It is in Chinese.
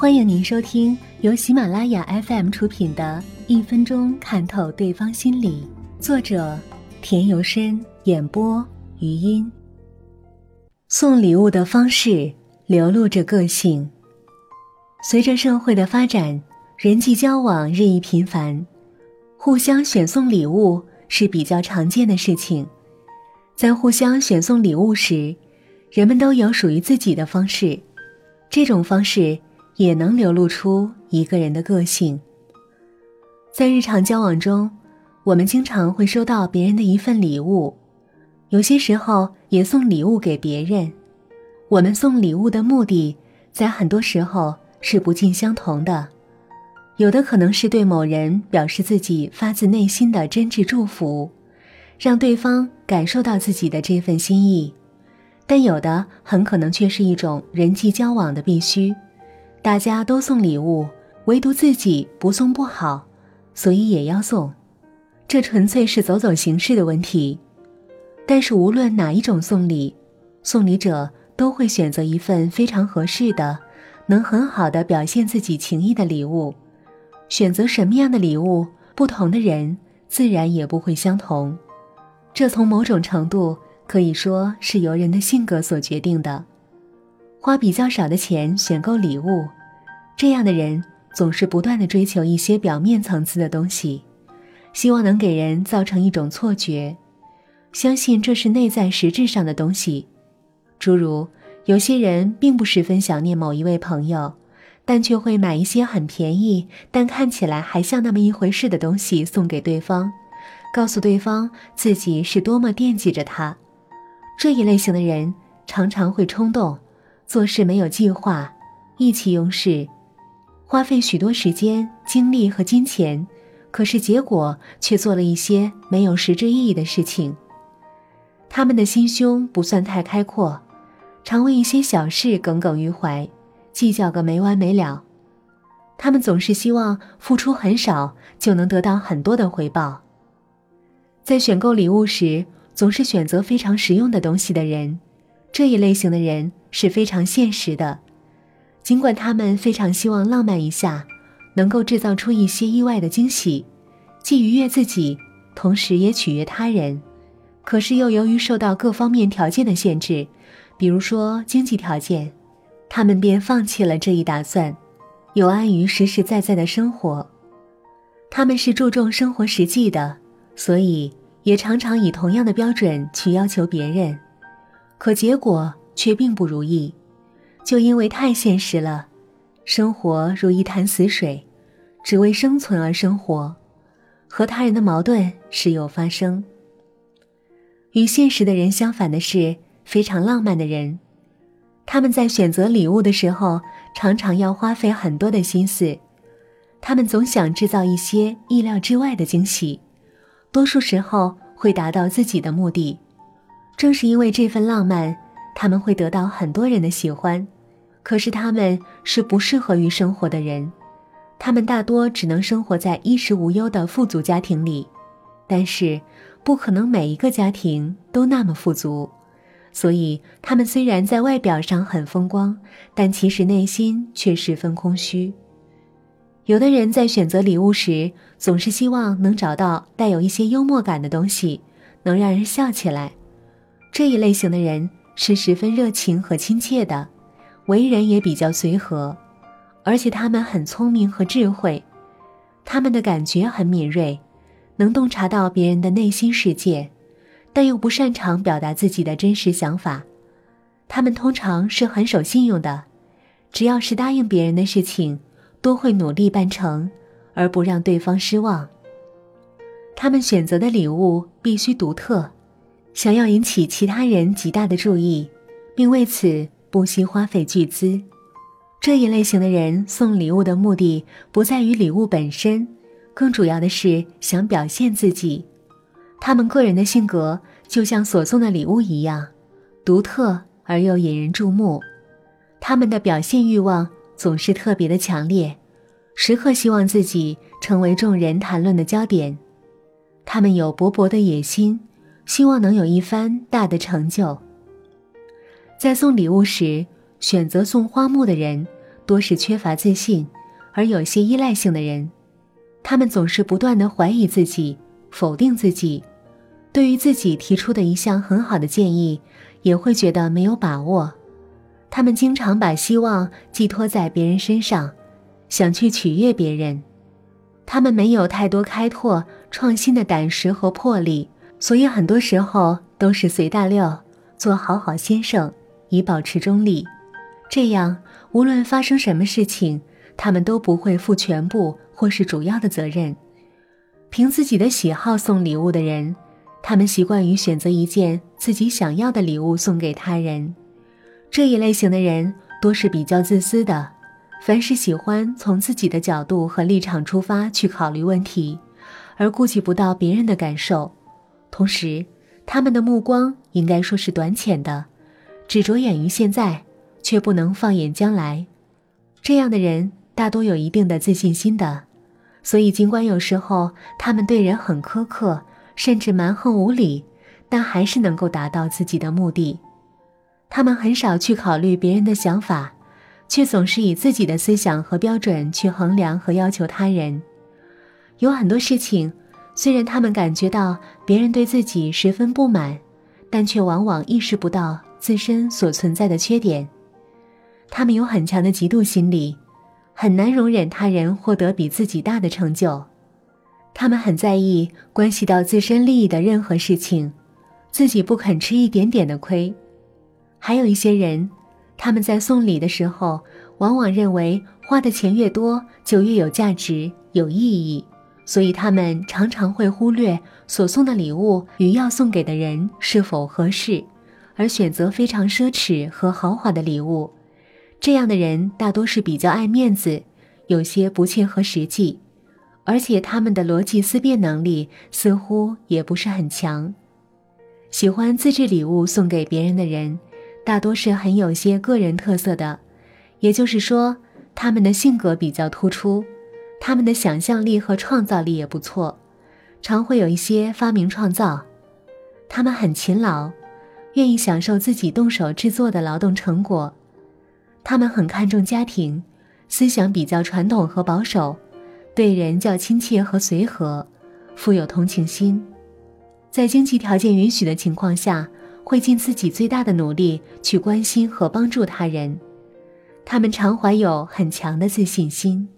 欢迎您收听由喜马拉雅 FM 出品的《一分钟看透对方心理》，作者田由深，演播余音。送礼物的方式流露着个性。随着社会的发展，人际交往日益频繁，互相选送礼物是比较常见的事情。在互相选送礼物时，人们都有属于自己的方式，这种方式也能流露出一个人的个性。在日常交往中，我们经常会收到别人的一份礼物，有些时候也送礼物给别人。我们送礼物的目的，在很多时候。是不尽相同的，有的可能是对某人表示自己发自内心的真挚祝福，让对方感受到自己的这份心意；但有的很可能却是一种人际交往的必须，大家都送礼物，唯独自己不送不好，所以也要送。这纯粹是走走形式的问题。但是无论哪一种送礼，送礼者都会选择一份非常合适的。能很好的表现自己情谊的礼物，选择什么样的礼物，不同的人自然也不会相同。这从某种程度可以说是由人的性格所决定的。花比较少的钱选购礼物，这样的人总是不断的追求一些表面层次的东西，希望能给人造成一种错觉，相信这是内在实质上的东西，诸如。有些人并不十分想念某一位朋友，但却会买一些很便宜但看起来还像那么一回事的东西送给对方，告诉对方自己是多么惦记着他。这一类型的人常常会冲动，做事没有计划，意气用事，花费许多时间、精力和金钱，可是结果却做了一些没有实质意义的事情。他们的心胸不算太开阔。常为一些小事耿耿于怀，计较个没完没了。他们总是希望付出很少就能得到很多的回报。在选购礼物时，总是选择非常实用的东西的人，这一类型的人是非常现实的。尽管他们非常希望浪漫一下，能够制造出一些意外的惊喜，既愉悦自己，同时也取悦他人，可是又由于受到各方面条件的限制。比如说经济条件，他们便放弃了这一打算，有碍于实实在在的生活。他们是注重生活实际的，所以也常常以同样的标准去要求别人，可结果却并不如意，就因为太现实了，生活如一潭死水，只为生存而生活，和他人的矛盾时有发生。与现实的人相反的是。非常浪漫的人，他们在选择礼物的时候，常常要花费很多的心思。他们总想制造一些意料之外的惊喜，多数时候会达到自己的目的。正是因为这份浪漫，他们会得到很多人的喜欢。可是他们是不适合于生活的人，他们大多只能生活在衣食无忧的富足家庭里，但是不可能每一个家庭都那么富足。所以，他们虽然在外表上很风光，但其实内心却十分空虚。有的人在选择礼物时，总是希望能找到带有一些幽默感的东西，能让人笑起来。这一类型的人是十分热情和亲切的，为人也比较随和，而且他们很聪明和智慧，他们的感觉很敏锐，能洞察到别人的内心世界。但又不擅长表达自己的真实想法，他们通常是很守信用的，只要是答应别人的事情，都会努力办成，而不让对方失望。他们选择的礼物必须独特，想要引起其他人极大的注意，并为此不惜花费巨资。这一类型的人送礼物的目的不在于礼物本身，更主要的是想表现自己。他们个人的性格就像所送的礼物一样，独特而又引人注目。他们的表现欲望总是特别的强烈，时刻希望自己成为众人谈论的焦点。他们有勃勃的野心，希望能有一番大的成就。在送礼物时，选择送花木的人，多是缺乏自信，而有些依赖性的人。他们总是不断的怀疑自己，否定自己，对于自己提出的一项很好的建议，也会觉得没有把握。他们经常把希望寄托在别人身上，想去取悦别人。他们没有太多开拓创新的胆识和魄力，所以很多时候都是随大流，做好好先生，以保持中立。这样，无论发生什么事情，他们都不会负全部或是主要的责任。凭自己的喜好送礼物的人，他们习惯于选择一件自己想要的礼物送给他人。这一类型的人多是比较自私的，凡是喜欢从自己的角度和立场出发去考虑问题，而顾及不到别人的感受。同时，他们的目光应该说是短浅的，只着眼于现在，却不能放眼将来。这样的人大多有一定的自信心的，所以尽管有时候他们对人很苛刻，甚至蛮横无理，但还是能够达到自己的目的。他们很少去考虑别人的想法，却总是以自己的思想和标准去衡量和要求他人。有很多事情，虽然他们感觉到别人对自己十分不满，但却往往意识不到自身所存在的缺点。他们有很强的嫉妒心理，很难容忍他人获得比自己大的成就。他们很在意关系到自身利益的任何事情，自己不肯吃一点点的亏。还有一些人，他们在送礼的时候，往往认为花的钱越多就越有价值、有意义，所以他们常常会忽略所送的礼物与要送给的人是否合适，而选择非常奢侈和豪华的礼物。这样的人大多是比较爱面子，有些不切合实际，而且他们的逻辑思辨能力似乎也不是很强。喜欢自制礼物送给别人的人。大多是很有些个人特色的，也就是说，他们的性格比较突出，他们的想象力和创造力也不错，常会有一些发明创造。他们很勤劳，愿意享受自己动手制作的劳动成果。他们很看重家庭，思想比较传统和保守，对人较亲切和随和，富有同情心，在经济条件允许的情况下。会尽自己最大的努力去关心和帮助他人，他们常怀有很强的自信心。